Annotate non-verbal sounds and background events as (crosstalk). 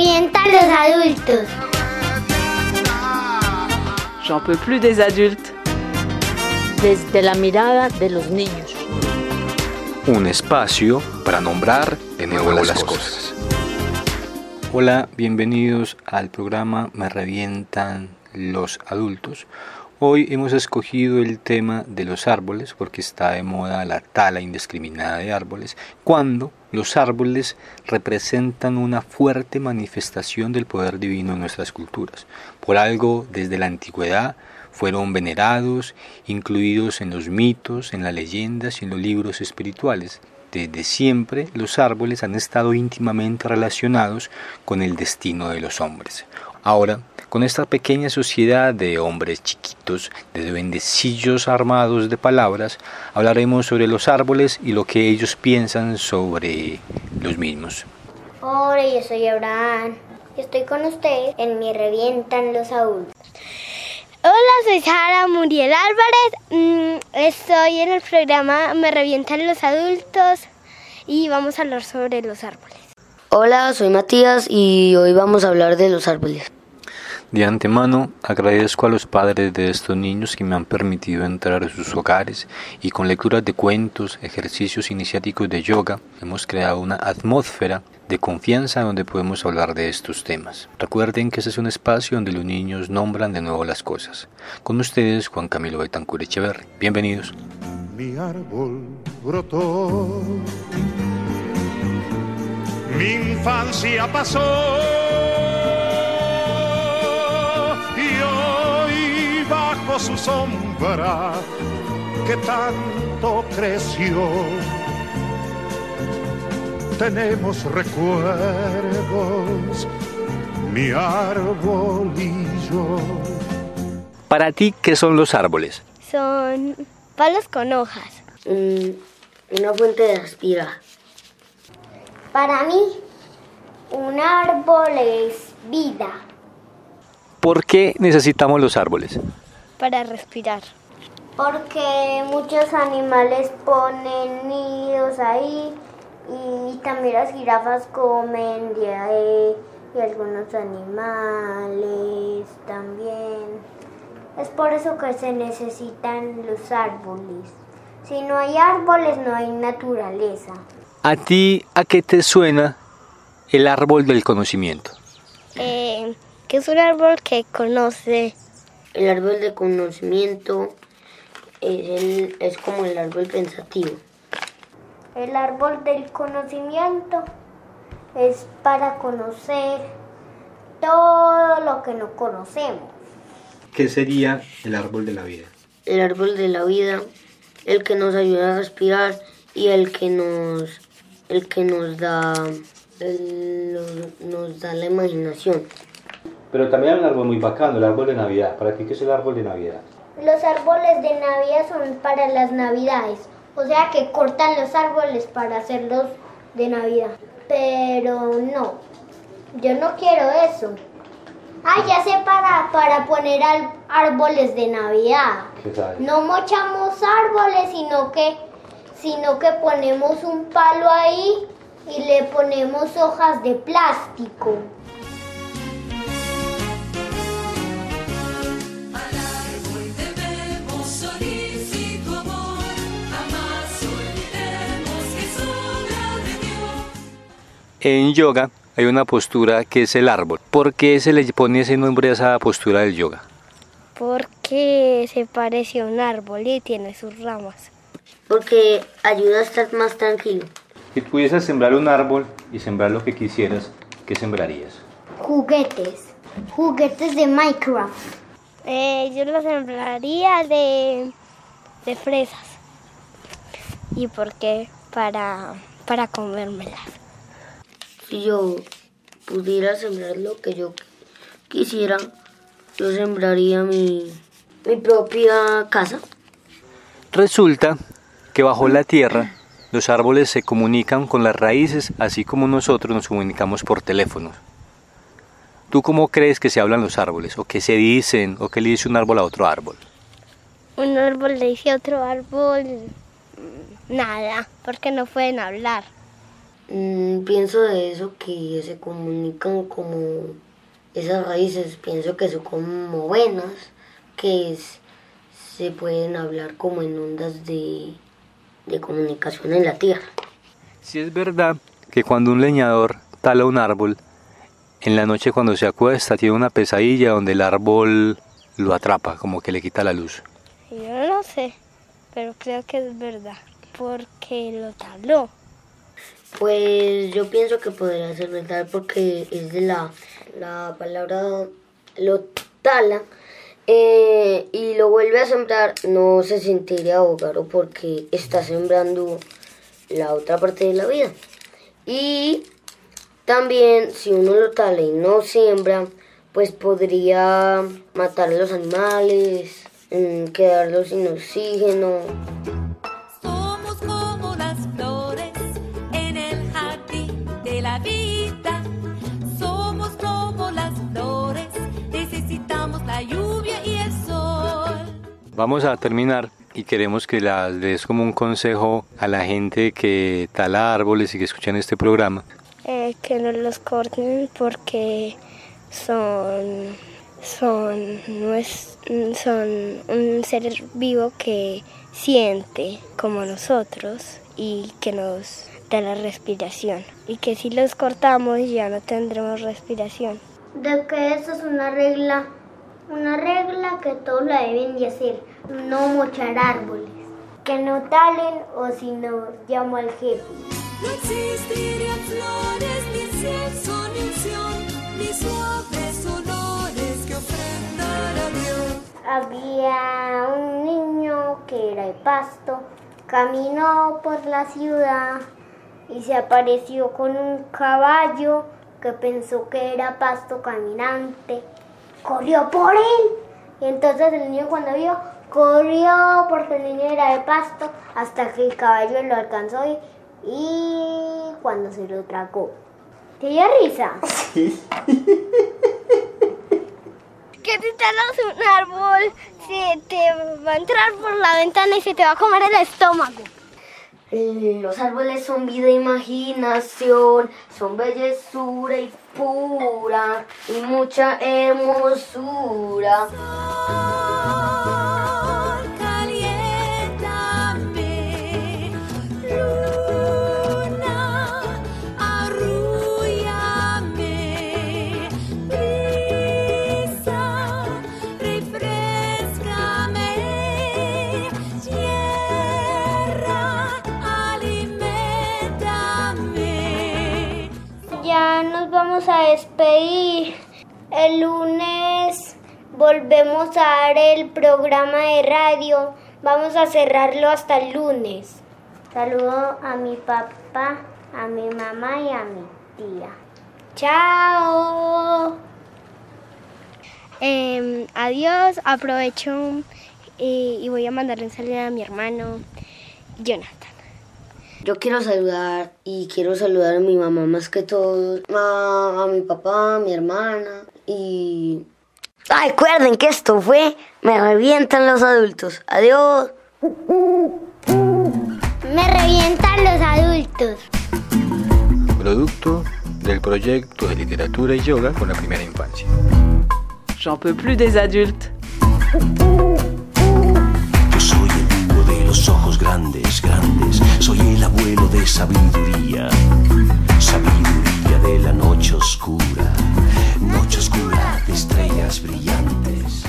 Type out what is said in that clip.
revientan los adultos. J'en peux plus des adultes. Desde la mirada de los niños. Un espacio para nombrar de nuevo las cosas. Hola, bienvenidos al programa Me revientan los adultos. Hoy hemos escogido el tema de los árboles porque está de moda la tala indiscriminada de árboles, cuando los árboles representan una fuerte manifestación del poder divino en nuestras culturas. Por algo, desde la antigüedad, fueron venerados, incluidos en los mitos, en las leyendas y en los libros espirituales. Desde siempre los árboles han estado íntimamente relacionados con el destino de los hombres. Ahora, con esta pequeña sociedad de hombres chiquitos, de duendecillos armados de palabras, hablaremos sobre los árboles y lo que ellos piensan sobre los mismos. Hola, yo soy Abraham. Estoy con ustedes en Mi Revientan los Adultos. Hola, soy Sara Muriel Álvarez. Mm, estoy en el programa Me Revientan los Adultos y vamos a hablar sobre los árboles. Hola, soy Matías y hoy vamos a hablar de los árboles. De antemano agradezco a los padres de estos niños que me han permitido entrar a sus hogares y con lecturas de cuentos, ejercicios iniciáticos de yoga, hemos creado una atmósfera de confianza donde podemos hablar de estos temas. Recuerden que este es un espacio donde los niños nombran de nuevo las cosas. Con ustedes, Juan Camilo Betancur Echeverri. Bienvenidos. Mi árbol brotó, mi infancia pasó su sombra que tanto creció. Tenemos recuerdos, mi árbol y yo. Para ti, ¿qué son los árboles? Son palos con hojas. Mm, una fuente de respirar. Para mí, un árbol es vida. ¿Por qué necesitamos los árboles? Para respirar. Porque muchos animales ponen nidos ahí y también las jirafas comen de ahí y algunos animales también. Es por eso que se necesitan los árboles. Si no hay árboles no hay naturaleza. ¿A ti a qué te suena el árbol del conocimiento? Eh, que es un árbol que conoce el árbol de conocimiento es, es como el árbol pensativo. El árbol del conocimiento es para conocer todo lo que no conocemos. ¿Qué sería el árbol de la vida? El árbol de la vida, el que nos ayuda a respirar y el que nos, el que nos da, nos da la imaginación. Pero también hay un árbol muy bacano, el árbol de Navidad. ¿Para ti qué es el árbol de Navidad? Los árboles de Navidad son para las Navidades. O sea que cortan los árboles para hacerlos de Navidad. Pero no, yo no quiero eso. Ah, ya sé para, para poner árboles de Navidad. ¿Qué? No mochamos árboles, sino que, sino que ponemos un palo ahí y le ponemos hojas de plástico. En yoga hay una postura que es el árbol. ¿Por qué se le pone ese nombre a esa postura del yoga? Porque se parece a un árbol y tiene sus ramas. Porque ayuda a estar más tranquilo. Si pudieras sembrar un árbol y sembrar lo que quisieras, ¿qué sembrarías? Juguetes. Juguetes de Minecraft. Eh, yo lo sembraría de, de fresas. ¿Y por qué? Para, para comérmelas si yo pudiera sembrar lo que yo quisiera, yo sembraría mi, mi propia casa. Resulta que bajo la tierra los árboles se comunican con las raíces, así como nosotros nos comunicamos por teléfonos. ¿Tú cómo crees que se hablan los árboles? ¿O qué se dicen? ¿O qué le dice un árbol a otro árbol? Un árbol le dice a otro árbol nada, porque no pueden hablar. Mm, pienso de eso que se comunican como esas raíces, pienso que son como buenas, que se pueden hablar como en ondas de, de comunicación en la tierra. Si es verdad que cuando un leñador tala un árbol, en la noche cuando se acuesta tiene una pesadilla donde el árbol lo atrapa, como que le quita la luz. Yo no sé, pero creo que es verdad, porque lo taló. Pues yo pienso que podría ser verdad porque es de la, la palabra lo tala eh, y lo vuelve a sembrar, no se sentiría ahogado porque está sembrando la otra parte de la vida. Y también si uno lo tala y no siembra, pues podría matar a los animales, mm, quedarlos sin oxígeno. La vida. Somos como las flores, necesitamos la lluvia y el sol. Vamos a terminar y queremos que les des como un consejo a la gente que tala árboles y que escuchan este programa. Eh, que no los corten porque son, son, no es, son un ser vivo que siente como nosotros y que nos da la respiración. Y que si los cortamos ya no tendremos respiración. De que eso es una regla, una regla que todos la deben de hacer, no mochar árboles, que no talen o si no llamo al jefe. No existirían flores, ni incienso, ni unción, ni suaves olores que ofrendar a Dios. Había un niño que era de pasto, caminó por la ciudad y se apareció con un caballo que pensó que era pasto caminante. Corrió por él y entonces el niño cuando vio corrió porque el niño era de pasto hasta que el caballo lo alcanzó y, y cuando se lo tragó. ¿Te dio risa? (laughs) Que si talas un árbol, se te va a entrar por la ventana y se te va a comer el estómago. Eh, Los árboles son vida e imaginación, son bellezura y pura y mucha hermosura. Ya nos vamos a despedir. El lunes volvemos a dar el programa de radio. Vamos a cerrarlo hasta el lunes. Saludo a mi papá, a mi mamá y a mi tía. Chao. Em, adiós, aprovecho eh, y voy a mandarle un saludo a mi hermano Jonathan. Yo quiero saludar y quiero saludar a mi mamá más que todo, a, a mi papá, a mi hermana y... Ah, recuerden que esto fue Me revientan los adultos. Adiós. Me revientan los adultos. Producto del proyecto de literatura y yoga con la primera infancia. J'en peux plus des adultes. Grandes, grandes. Soy el abuelo de sabiduría. Sabiduría de la noche oscura. Noche oscura de estrellas brillantes.